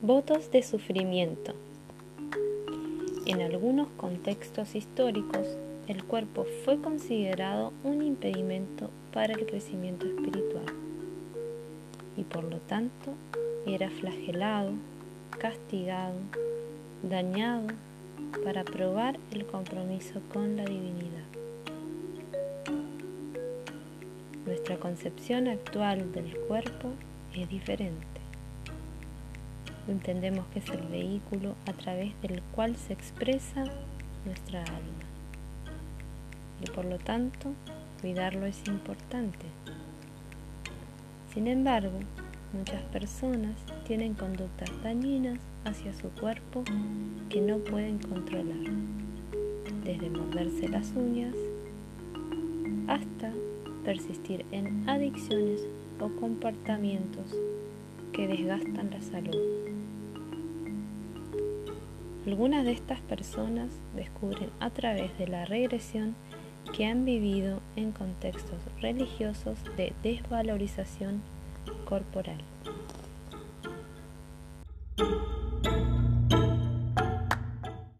Votos de sufrimiento. En algunos contextos históricos, el cuerpo fue considerado un impedimento para el crecimiento espiritual y por lo tanto era flagelado, castigado, dañado para probar el compromiso con la divinidad. Nuestra concepción actual del cuerpo es diferente entendemos que es el vehículo a través del cual se expresa nuestra alma. Y por lo tanto, cuidarlo es importante. Sin embargo, muchas personas tienen conductas dañinas hacia su cuerpo que no pueden controlar, desde morderse las uñas hasta persistir en adicciones o comportamientos que desgastan la salud. Algunas de estas personas descubren a través de la regresión que han vivido en contextos religiosos de desvalorización corporal.